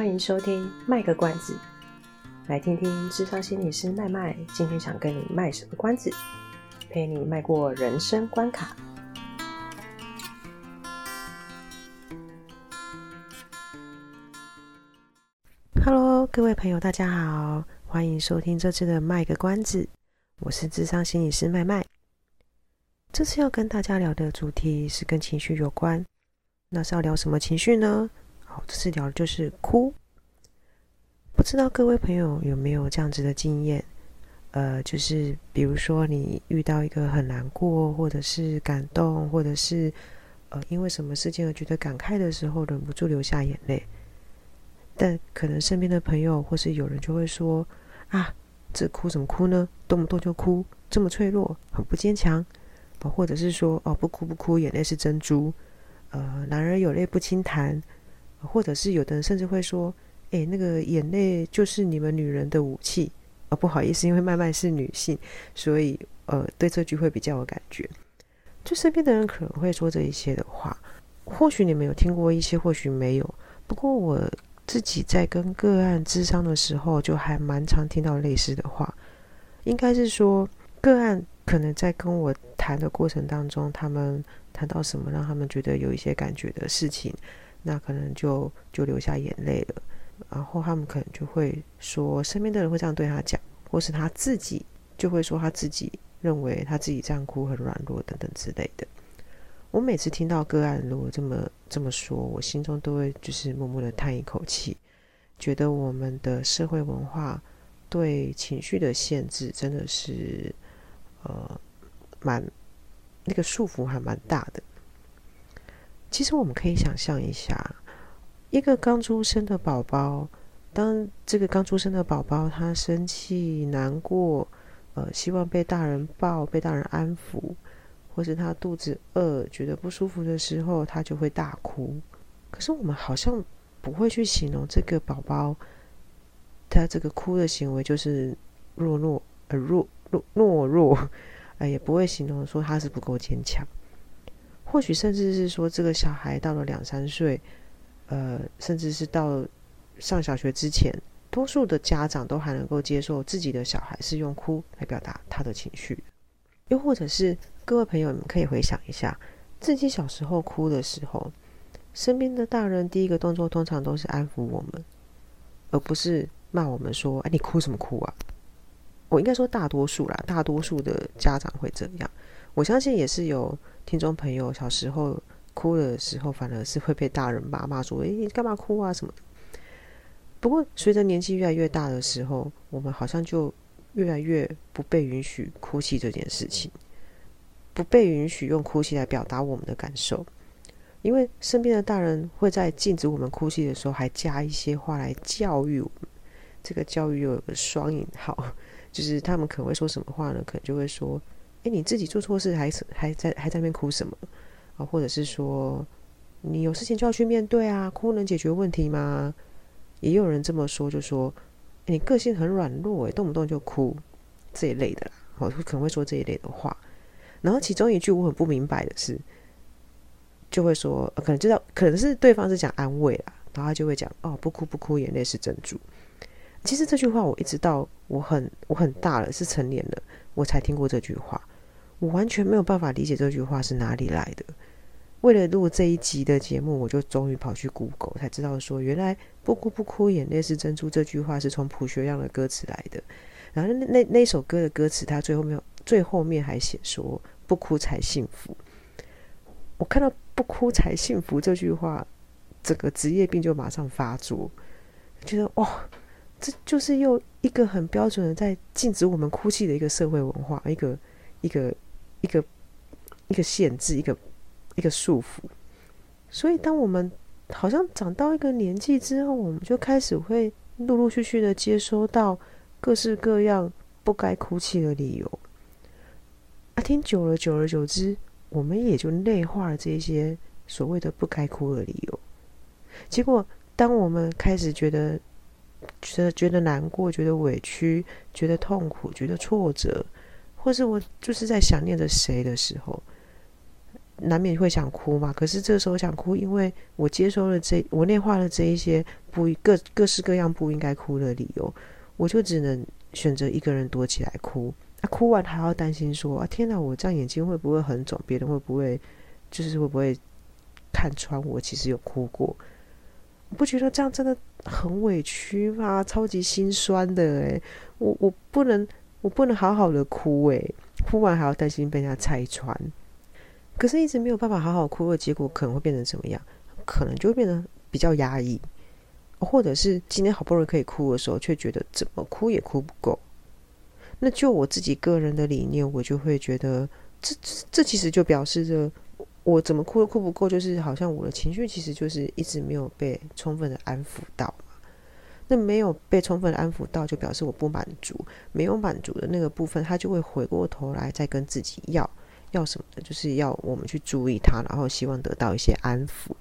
欢迎收听卖个关子，来听听智商心理师麦麦今天想跟你卖什么关子，陪你迈过人生关卡。Hello，各位朋友，大家好，欢迎收听这次的卖个关子，我是智商心理师麦麦。这次要跟大家聊的主题是跟情绪有关，那是要聊什么情绪呢？好，这次聊的就是哭。不知道各位朋友有没有这样子的经验？呃，就是比如说你遇到一个很难过，或者是感动，或者是呃因为什么事情而觉得感慨的时候，忍不住流下眼泪。但可能身边的朋友或是有人就会说：“啊，这哭什么哭呢？动不动就哭，这么脆弱，很不坚强。”或者是说：“哦，不哭不哭，眼泪是珍珠。”呃，男儿有泪不轻弹。或者是有的人甚至会说：“诶，那个眼泪就是你们女人的武器。”哦，不好意思，因为麦麦是女性，所以呃，对这句会比较有感觉。就身边的人可能会说这一些的话，或许你们有听过一些，或许没有。不过我自己在跟个案咨商的时候，就还蛮常听到类似的话。应该是说，个案可能在跟我谈的过程当中，他们谈到什么让他们觉得有一些感觉的事情。那可能就就流下眼泪了，然后他们可能就会说，身边的人会这样对他讲，或是他自己就会说他自己认为他自己这样哭很软弱等等之类的。我每次听到个案如果这么这么说，我心中都会就是默默的叹一口气，觉得我们的社会文化对情绪的限制真的是呃蛮那个束缚还蛮大的。其实我们可以想象一下，一个刚出生的宝宝，当这个刚出生的宝宝他生气、难过，呃，希望被大人抱、被大人安抚，或是他肚子饿、觉得不舒服的时候，他就会大哭。可是我们好像不会去形容这个宝宝，他这个哭的行为就是弱弱呃弱弱懦弱，呃，也不会形容说他是不够坚强。或许甚至是说，这个小孩到了两三岁，呃，甚至是到上小学之前，多数的家长都还能够接受自己的小孩是用哭来表达他的情绪。又或者是各位朋友，你们可以回想一下，自己小时候哭的时候，身边的大人第一个动作通常都是安抚我们，而不是骂我们说：“哎，你哭什么哭啊？”我应该说大多数啦，大多数的家长会这样。我相信也是有。听众朋友，小时候哭的时候，反而是会被大人骂骂说：“诶，你干嘛哭啊？”什么的。不过，随着年纪越来越大的时候，我们好像就越来越不被允许哭泣这件事情，不被允许用哭泣来表达我们的感受，因为身边的大人会在禁止我们哭泣的时候，还加一些话来教育我们。这个教育又有个双引号，就是他们可能会说什么话呢？可能就会说。哎，你自己做错事还是还在还在那边哭什么啊？或者是说，你有事情就要去面对啊，哭能解决问题吗？也有人这么说，就说你个性很软弱，哎，动不动就哭这一类的啦。我可能会说这一类的话。然后其中一句我很不明白的是，就会说，可能知道可能是对方是讲安慰啦，然后他就会讲哦，不哭不哭，眼泪是珍珠。其实这句话我一直到我很我很大了，是成年了，我才听过这句话。我完全没有办法理解这句话是哪里来的。为了录这一集的节目，我就终于跑去 Google，才知道说原来“不哭不哭，眼泪是珍珠”这句话是从朴学亮的歌词来的。然后那那那首歌的歌词，他最后面最后面还写说“不哭才幸福”。我看到“不哭才幸福”这句话，整个职业病就马上发作，觉得哇，这就是又一个很标准的在禁止我们哭泣的一个社会文化，一个一个。一个一个限制，一个一个束缚，所以当我们好像长到一个年纪之后，我们就开始会陆陆续续的接收到各式各样不该哭泣的理由。啊，听久了，久而久之，我们也就内化了这些所谓的不该哭的理由。结果，当我们开始觉得觉得觉得难过，觉得委屈，觉得痛苦，觉得挫折。或是我就是在想念着谁的时候，难免会想哭嘛。可是这时候想哭，因为我接收了这，我内化了这一些不各各式各样不应该哭的理由，我就只能选择一个人躲起来哭。啊，哭完还要担心说啊，天哪，我这样眼睛会不会很肿？别人会不会就是会不会看穿我其实有哭过？不觉得这样真的很委屈吗？超级心酸的诶，我我不能我不能好好的哭诶，哭完还要担心被人家拆穿。可是，一直没有办法好好哭的结果，可能会变成什么样？可能就会变得比较压抑，或者是今天好不容易可以哭的时候，却觉得怎么哭也哭不够。那就我自己个人的理念，我就会觉得，这这其实就表示着，我怎么哭都哭不够，就是好像我的情绪其实就是一直没有被充分的安抚到。那没有被充分安抚到，就表示我不满足，没有满足的那个部分，他就会回过头来再跟自己要要什么的，就是要我们去注意他，然后希望得到一些安抚。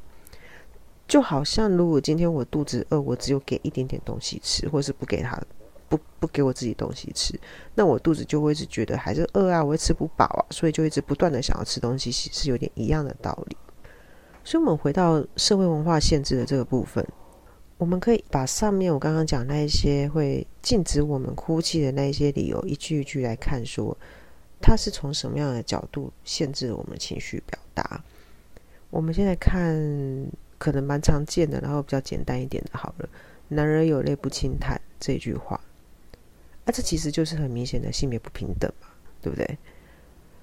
就好像如果今天我肚子饿，我只有给一点点东西吃，或是不给他。不不给我自己东西吃，那我肚子就会一直觉得还是饿啊，我会吃不饱啊，所以就一直不断的想要吃东西，其实是有点一样的道理。所以，我们回到社会文化限制的这个部分，我们可以把上面我刚刚讲那一些会禁止我们哭泣的那一些理由，一句一句来看，说它是从什么样的角度限制了我们情绪表达。我们现在看可能蛮常见的，然后比较简单一点的，好了，“男儿有泪不轻弹”这句话。啊、这其实就是很明显的性别不平等嘛，对不对？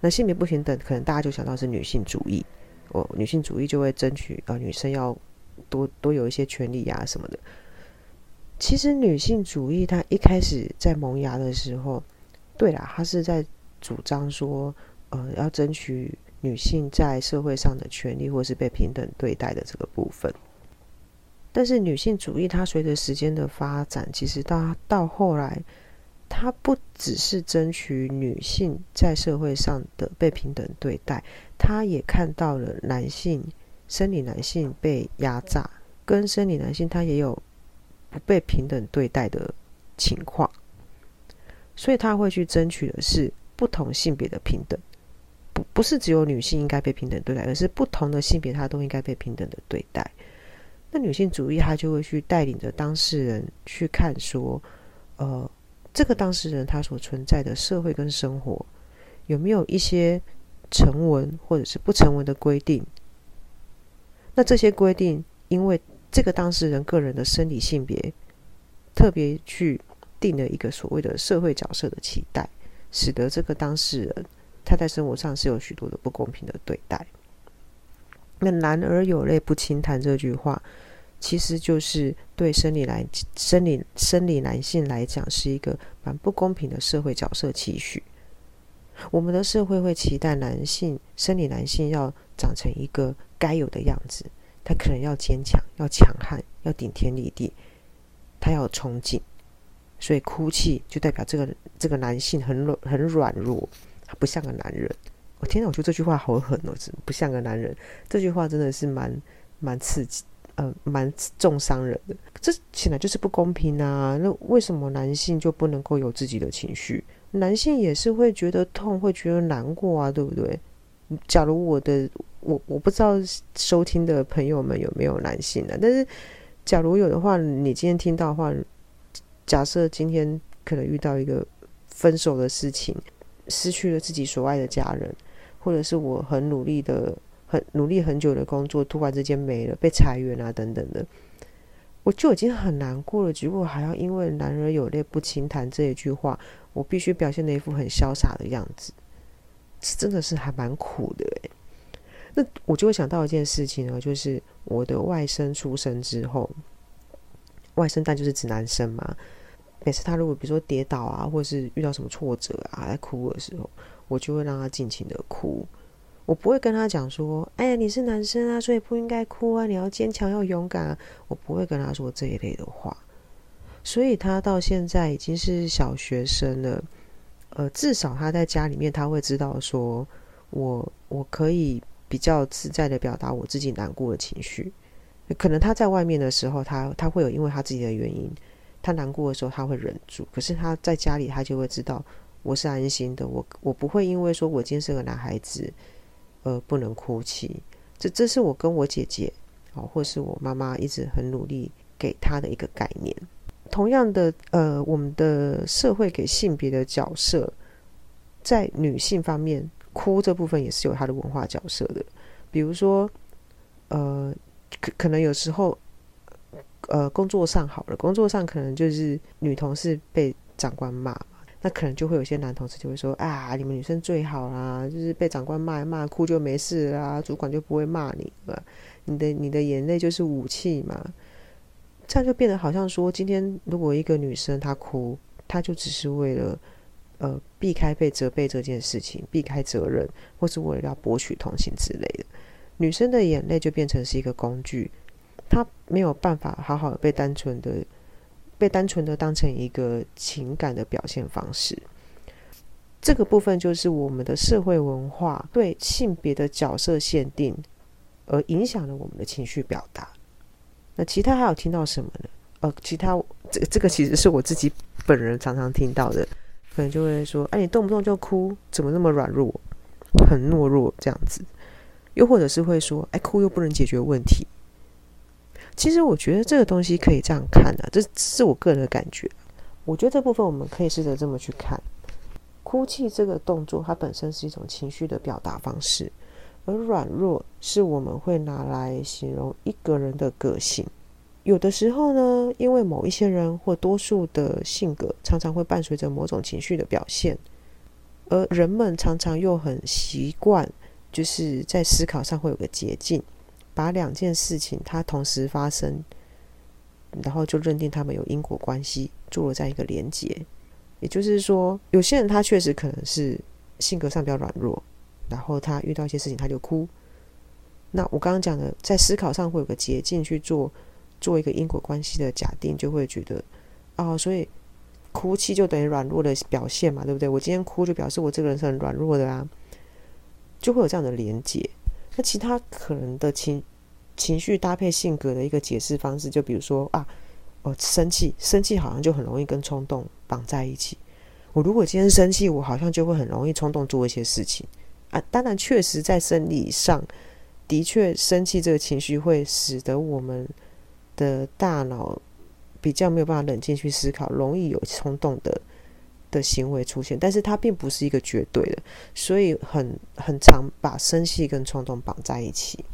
那性别不平等，可能大家就想到是女性主义，哦，女性主义就会争取啊、女生要多多有一些权利啊什么的。其实女性主义它一开始在萌芽的时候，对啦，它是在主张说，呃，要争取女性在社会上的权利，或是被平等对待的这个部分。但是女性主义它随着时间的发展，其实到到后来。它不只是争取女性在社会上的被平等对待，它也看到了男性生理男性被压榨，跟生理男性他也有不被平等对待的情况，所以他会去争取的是不同性别的平等，不不是只有女性应该被平等对待，而是不同的性别他都应该被平等的对待。那女性主义他就会去带领着当事人去看说，呃。这个当事人他所存在的社会跟生活，有没有一些成文或者是不成文的规定？那这些规定，因为这个当事人个人的生理性别，特别去定了一个所谓的社会角色的期待，使得这个当事人他在生活上是有许多的不公平的对待。那“男儿有泪不轻弹”这句话。其实就是对生理来生理生理男性来讲，是一个蛮不公平的社会角色期许。我们的社会会期待男性生理男性要长成一个该有的样子，他可能要坚强、要强悍、要顶天立地，他要憧憬，所以哭泣就代表这个这个男性很软很软弱，他不像个男人。我天哪，我觉得这句话好狠哦，不像个男人。这句话真的是蛮蛮刺激。呃，蛮重伤人的，这显然就是不公平啊！那为什么男性就不能够有自己的情绪？男性也是会觉得痛，会觉得难过啊，对不对？假如我的我我不知道收听的朋友们有没有男性的，但是假如有的话，你今天听到的话，假设今天可能遇到一个分手的事情，失去了自己所爱的家人，或者是我很努力的。很努力很久的工作突然之间没了，被裁员啊等等的，我就已经很难过了。结果还要因为“男儿有泪不轻弹”这一句话，我必须表现的一副很潇洒的样子，真的是还蛮苦的诶。那我就会想到一件事情呢，就是我的外甥出生之后，外甥但就是指男生嘛。每次他如果比如说跌倒啊，或者是遇到什么挫折啊，在哭的时候，我就会让他尽情的哭。我不会跟他讲说：“哎呀，你是男生啊，所以不应该哭啊，你要坚强，要勇敢啊。”我不会跟他说这一类的话。所以他到现在已经是小学生了，呃，至少他在家里面他会知道说，我我可以比较自在的表达我自己难过的情绪。可能他在外面的时候，他他会有因为他自己的原因，他难过的时候他会忍住。可是他在家里，他就会知道我是安心的，我我不会因为说我今天是个男孩子。而不能哭泣。这这是我跟我姐姐，哦，或是我妈妈一直很努力给他的一个概念。同样的，呃，我们的社会给性别的角色，在女性方面，哭这部分也是有它的文化角色的。比如说，呃，可可能有时候，呃，工作上好了，工作上可能就是女同事被长官骂，那可能就会有些男同事就会说啊，你们女生最好啦，就是被长官骂一骂，哭就没事啦，主管就不会骂你了，你的你的眼泪就是武器嘛。这样就变得好像说，今天如果一个女生她哭，她就只是为了呃避开被责备这件事情，避开责任，或是为了要博取同情之类的。女生的眼泪就变成是一个工具，他没有办法好好的被单纯的被单纯的当成一个情感的表现方式。这个部分就是我们的社会文化对性别的角色限定，而影响了我们的情绪表达。那其他还有听到什么呢？呃，其他这这个其实是我自己本人常常听到的，可能就会说：“哎，你动不动就哭，怎么那么软弱，很懦弱这样子？”又或者是会说：“哎，哭又不能解决问题。”其实我觉得这个东西可以这样看的，这是我个人的感觉。我觉得这部分我们可以试着这么去看：哭泣这个动作，它本身是一种情绪的表达方式。而软弱是我们会拿来形容一个人的个性。有的时候呢，因为某一些人或多数的性格，常常会伴随着某种情绪的表现，而人们常常又很习惯，就是在思考上会有个捷径，把两件事情它同时发生，然后就认定他们有因果关系，做了这样一个连结。也就是说，有些人他确实可能是性格上比较软弱。然后他遇到一些事情，他就哭。那我刚刚讲的，在思考上会有个捷径去做，做一个因果关系的假定，就会觉得，哦，所以哭泣就等于软弱的表现嘛，对不对？我今天哭就表示我这个人是很软弱的啊，就会有这样的连结。那其他可能的情情绪搭配性格的一个解释方式，就比如说啊，哦，生气，生气好像就很容易跟冲动绑在一起。我如果今天生气，我好像就会很容易冲动做一些事情。啊，当然，确实在生理上的确，生气这个情绪会使得我们的大脑比较没有办法冷静去思考，容易有冲动的的行为出现。但是它并不是一个绝对的，所以很很常把生气跟冲动绑在一起。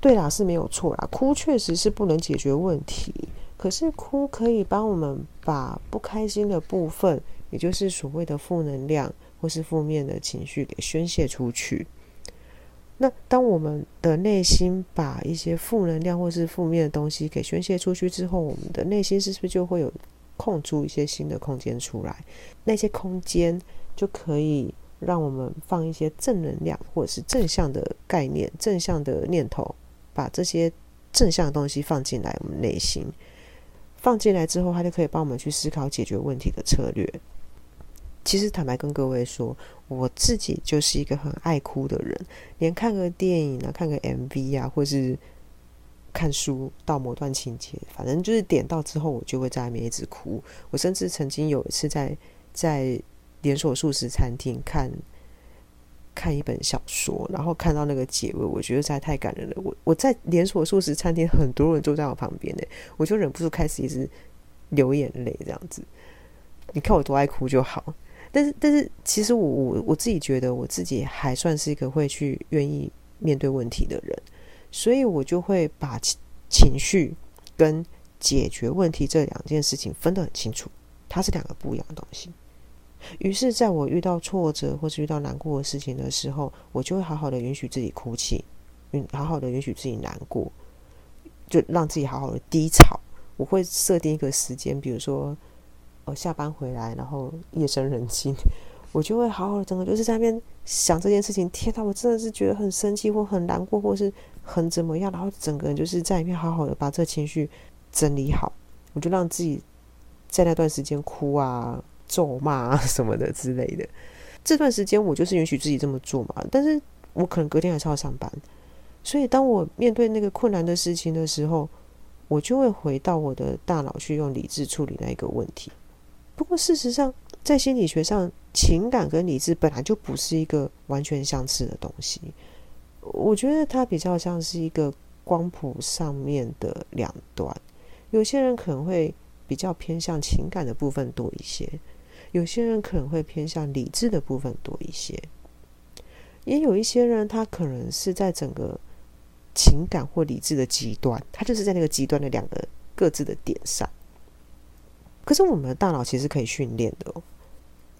对啦，是没有错啦，哭确实是不能解决问题，可是哭可以帮我们把不开心的部分，也就是所谓的负能量。或是负面的情绪给宣泄出去。那当我们的内心把一些负能量或是负面的东西给宣泄出去之后，我们的内心是不是就会有空出一些新的空间出来？那些空间就可以让我们放一些正能量或者是正向的概念、正向的念头，把这些正向的东西放进来我们内心。放进来之后，它就可以帮我们去思考解决问题的策略。其实坦白跟各位说，我自己就是一个很爱哭的人，连看个电影啊、看个 MV 啊，或是看书到某段情节，反正就是点到之后，我就会在外面一直哭。我甚至曾经有一次在在连锁素食餐厅看看一本小说，然后看到那个结尾，我觉得实在太感人了。我我在连锁素食餐厅，很多人坐在我旁边呢，我就忍不住开始一直流眼泪，这样子。你看我多爱哭就好。但是，但是，其实我我我自己觉得，我自己还算是一个会去愿意面对问题的人，所以我就会把情绪跟解决问题这两件事情分得很清楚，它是两个不一样的东西。于是，在我遇到挫折或是遇到难过的事情的时候，我就会好好的允许自己哭泣，嗯，好好的允许自己难过，就让自己好好的低潮。我会设定一个时间，比如说。呃，下班回来，然后夜深人静，我就会好好的整个就是在那边想这件事情。天呐，我真的是觉得很生气，或很难过，或是很怎么样，然后整个人就是在里面好好的把这情绪整理好。我就让自己在那段时间哭啊、咒骂啊 什么的之类的。这段时间我就是允许自己这么做嘛。但是我可能隔天还是要上班，所以当我面对那个困难的事情的时候，我就会回到我的大脑去用理智处理那一个问题。不过，事实上，在心理学上，情感跟理智本来就不是一个完全相似的东西。我觉得它比较像是一个光谱上面的两端。有些人可能会比较偏向情感的部分多一些，有些人可能会偏向理智的部分多一些，也有一些人他可能是在整个情感或理智的极端，他就是在那个极端的两个各自的点上。可是我们的大脑其实可以训练的哦，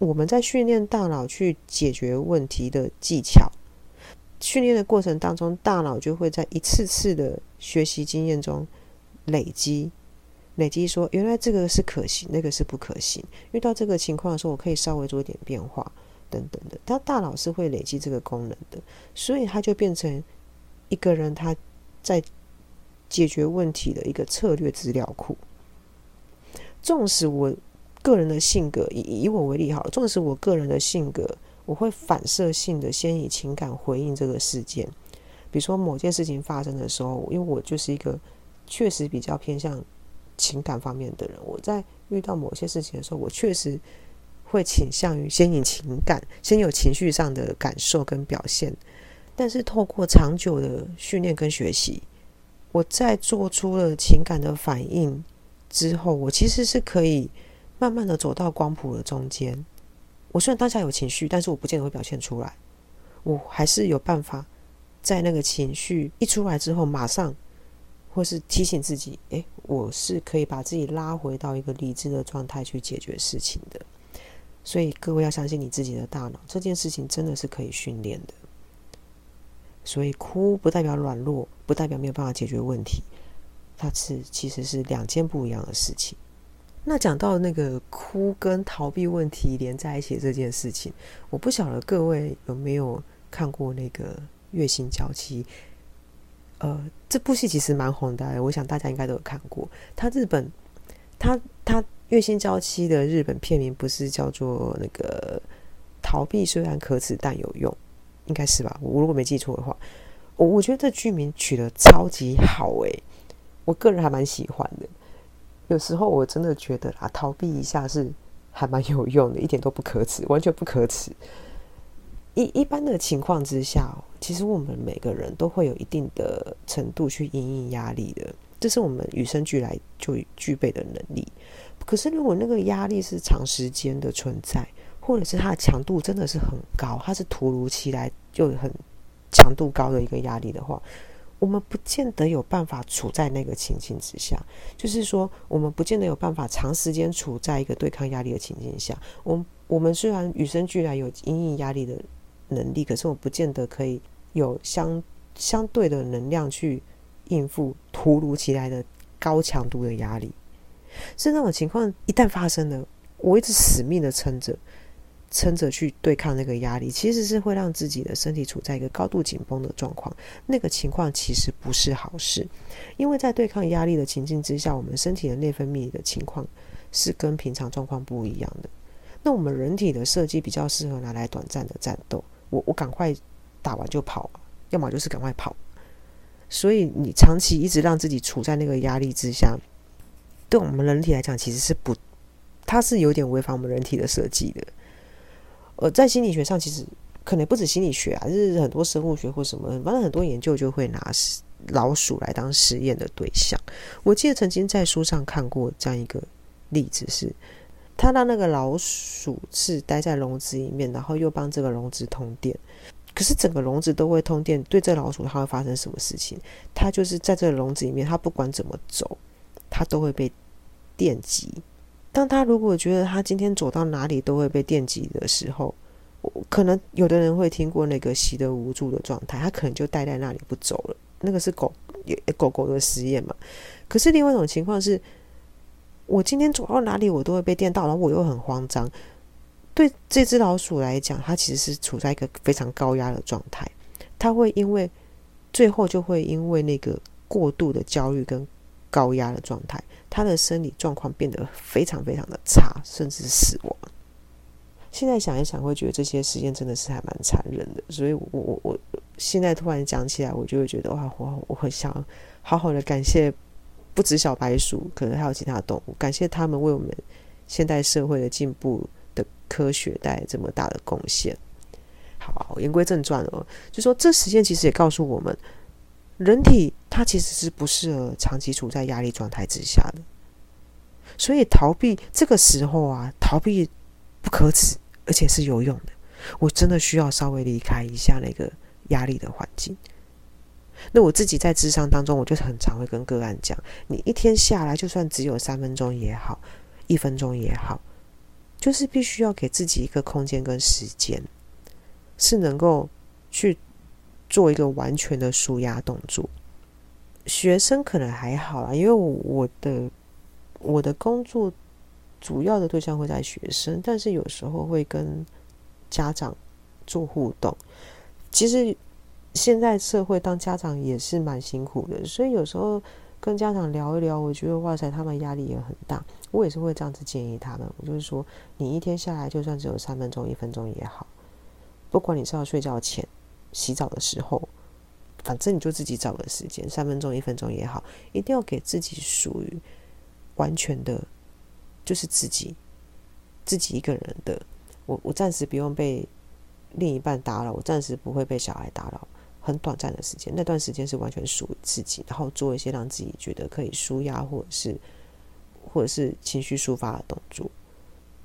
我们在训练大脑去解决问题的技巧，训练的过程当中，大脑就会在一次次的学习经验中累积。累积说，原来这个是可行，那个是不可行。遇到这个情况的时候，我可以稍微做一点变化，等等的。他大脑是会累积这个功能的，所以他就变成一个人他在解决问题的一个策略资料库。纵使我个人的性格，以以我为例好了，纵使我个人的性格，我会反射性的先以情感回应这个事件。比如说某件事情发生的时候，因为我就是一个确实比较偏向。情感方面的人，我在遇到某些事情的时候，我确实会倾向于先以情感，先有情绪上的感受跟表现。但是透过长久的训练跟学习，我在做出了情感的反应之后，我其实是可以慢慢的走到光谱的中间。我虽然当下有情绪，但是我不见得会表现出来，我还是有办法在那个情绪一出来之后，马上。或是提醒自己，诶，我是可以把自己拉回到一个理智的状态去解决事情的。所以各位要相信你自己的大脑，这件事情真的是可以训练的。所以哭不代表软弱，不代表没有办法解决问题，它是其实是两件不一样的事情。那讲到那个哭跟逃避问题连在一起这件事情，我不晓得各位有没有看过那个《月薪娇妻》。呃，这部戏其实蛮红的，我想大家应该都有看过。他日本，他他月薪娇妻的日本片名不是叫做那个逃避虽然可耻但有用，应该是吧？我如果没记错的话，我我觉得这剧名取得超级好诶，我个人还蛮喜欢的。有时候我真的觉得啊，逃避一下是还蛮有用的，一点都不可耻，完全不可耻。一一般的情况之下，其实我们每个人都会有一定的程度去因应压力的，这是我们与生俱来就具备的能力。可是，如果那个压力是长时间的存在，或者是它的强度真的是很高，它是突如其来就很强度高的一个压力的话，我们不见得有办法处在那个情境之下。就是说，我们不见得有办法长时间处在一个对抗压力的情境下。我我们虽然与生俱来有因应压力的。能力，可是我不见得可以有相相对的能量去应付突如其来的高强度的压力。是那种情况一旦发生了，我一直死命的撑着，撑着去对抗那个压力，其实是会让自己的身体处在一个高度紧绷的状况。那个情况其实不是好事，因为在对抗压力的情境之下，我们身体的内分泌的情况是跟平常状况不一样的。那我们人体的设计比较适合拿来短暂的战斗。我我赶快打完就跑，要么就是赶快跑。所以你长期一直让自己处在那个压力之下，对我们人体来讲其实是不，它是有点违反我们人体的设计的。呃，在心理学上，其实可能不止心理学啊，就是很多生物学或什么，反正很多研究就会拿老鼠来当实验的对象。我记得曾经在书上看过这样一个例子是。他让那个老鼠是待在笼子里面，然后又帮这个笼子通电。可是整个笼子都会通电，对这老鼠它会发生什么事情？它就是在这个笼子里面，它不管怎么走，它都会被电击。当他如果觉得他今天走到哪里都会被电击的时候，可能有的人会听过那个习得无助的状态，他可能就待在那里不走了。那个是狗狗狗的实验嘛？可是另外一种情况是。我今天走到哪里，我都会被电到，然后我又很慌张。对这只老鼠来讲，它其实是处在一个非常高压的状态。它会因为最后就会因为那个过度的焦虑跟高压的状态，他的生理状况变得非常非常的差，甚至死亡。现在想一想，会觉得这些实验真的是还蛮残忍的。所以我，我我我现在突然讲起来，我就会觉得哇，我我很想好好的感谢。不止小白鼠，可能还有其他动物。感谢他们为我们现代社会的进步的科学带来这么大的贡献。好，言归正传哦，就说这实验其实也告诉我们，人体它其实是不适合长期处在压力状态之下的，所以逃避这个时候啊，逃避不可耻，而且是有用的。我真的需要稍微离开一下那个压力的环境。那我自己在智商当中，我就很常会跟个案讲：你一天下来，就算只有三分钟也好，一分钟也好，就是必须要给自己一个空间跟时间，是能够去做一个完全的舒压动作。学生可能还好啦，因为我的我的工作主要的对象会在学生，但是有时候会跟家长做互动。其实。现在社会当家长也是蛮辛苦的，所以有时候跟家长聊一聊，我觉得哇塞，他们压力也很大。我也是会这样子建议他们，我就是说，你一天下来就算只有三分钟、一分钟也好，不管你是要睡觉前、洗澡的时候，反正你就自己找个时间，三分钟、一分钟也好，一定要给自己属于完全的，就是自己自己一个人的。我我暂时不用被另一半打扰，我暂时不会被小孩打扰。很短暂的时间，那段时间是完全属于自己，然后做一些让自己觉得可以舒压，或者是或者是情绪抒发的动作。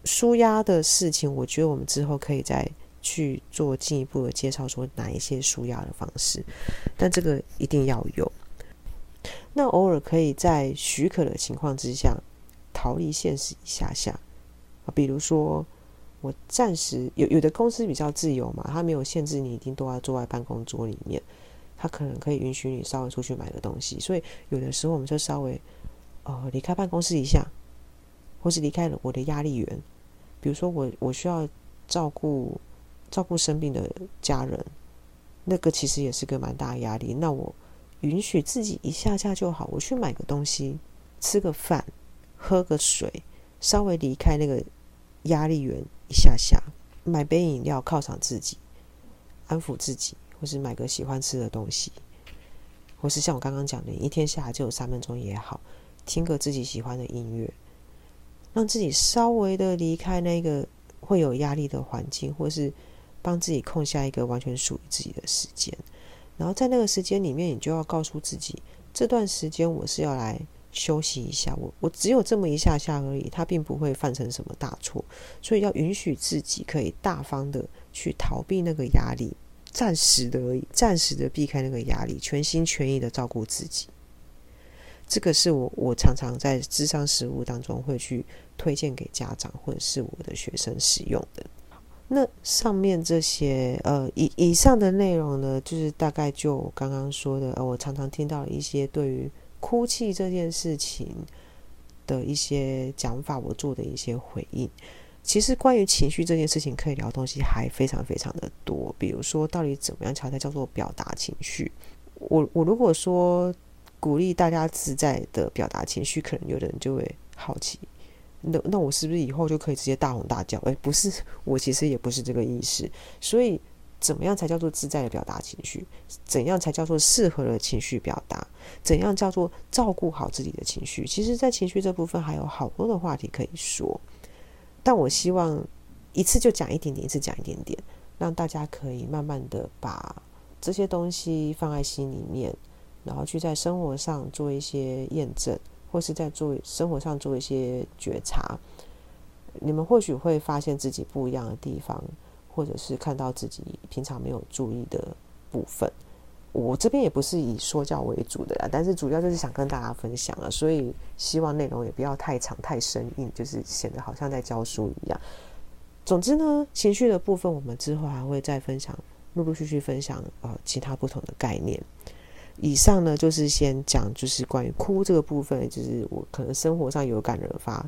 舒压的事情，我觉得我们之后可以再去做进一步的介绍，说哪一些舒压的方式。但这个一定要有。那偶尔可以在许可的情况之下逃离现实一下下啊，比如说。我暂时有有的公司比较自由嘛，他没有限制你一定都要坐在办公桌里面，他可能可以允许你稍微出去买个东西，所以有的时候我们就稍微呃离开办公室一下，或是离开了我的压力源，比如说我我需要照顾照顾生病的家人，那个其实也是个蛮大的压力，那我允许自己一下下就好，我去买个东西，吃个饭，喝个水，稍微离开那个压力源。一下下买杯饮料犒赏自己，安抚自己，或是买个喜欢吃的东西，或是像我刚刚讲的，一天下来就有三分钟也好，听个自己喜欢的音乐，让自己稍微的离开那个会有压力的环境，或是帮自己空下一个完全属于自己的时间，然后在那个时间里面，你就要告诉自己，这段时间我是要来。休息一下，我我只有这么一下下而已，他并不会犯成什么大错，所以要允许自己可以大方的去逃避那个压力，暂时的而已，暂时的避开那个压力，全心全意的照顾自己。这个是我我常常在智商实务当中会去推荐给家长或者是我的学生使用的。那上面这些呃以以上的内容呢，就是大概就刚刚说的，呃，我常常听到一些对于。哭泣这件事情的一些讲法，我做的一些回应。其实关于情绪这件事情，可以聊东西还非常非常的多。比如说，到底怎么样才叫做表达情绪？我我如果说鼓励大家自在的表达情绪，可能有的人就会好奇，那那我是不是以后就可以直接大吼大叫？诶，不是，我其实也不是这个意思。所以。怎么样才叫做自在的表达情绪？怎样才叫做适合的情绪表达？怎样叫做照顾好自己的情绪？其实，在情绪这部分还有好多的话题可以说，但我希望一次就讲一点点，一次讲一点点，让大家可以慢慢的把这些东西放在心里面，然后去在生活上做一些验证，或是在做生活上做一些觉察。你们或许会发现自己不一样的地方。或者是看到自己平常没有注意的部分，我这边也不是以说教为主的啦，但是主要就是想跟大家分享啊，所以希望内容也不要太长太生硬，就是显得好像在教书一样。总之呢，情绪的部分我们之后还会再分享，陆陆续续分享呃其他不同的概念。以上呢就是先讲就是关于哭这个部分，就是我可能生活上有感而发。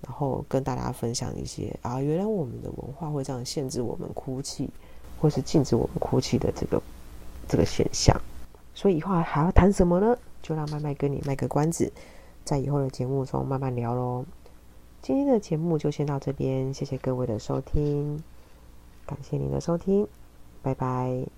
然后跟大家分享一些啊，原来我们的文化会这样限制我们哭泣，或是禁止我们哭泣的这个这个现象。所以以后还要谈什么呢？就让麦麦跟你卖个关子，在以后的节目中慢慢聊喽。今天的节目就先到这边，谢谢各位的收听，感谢您的收听，拜拜。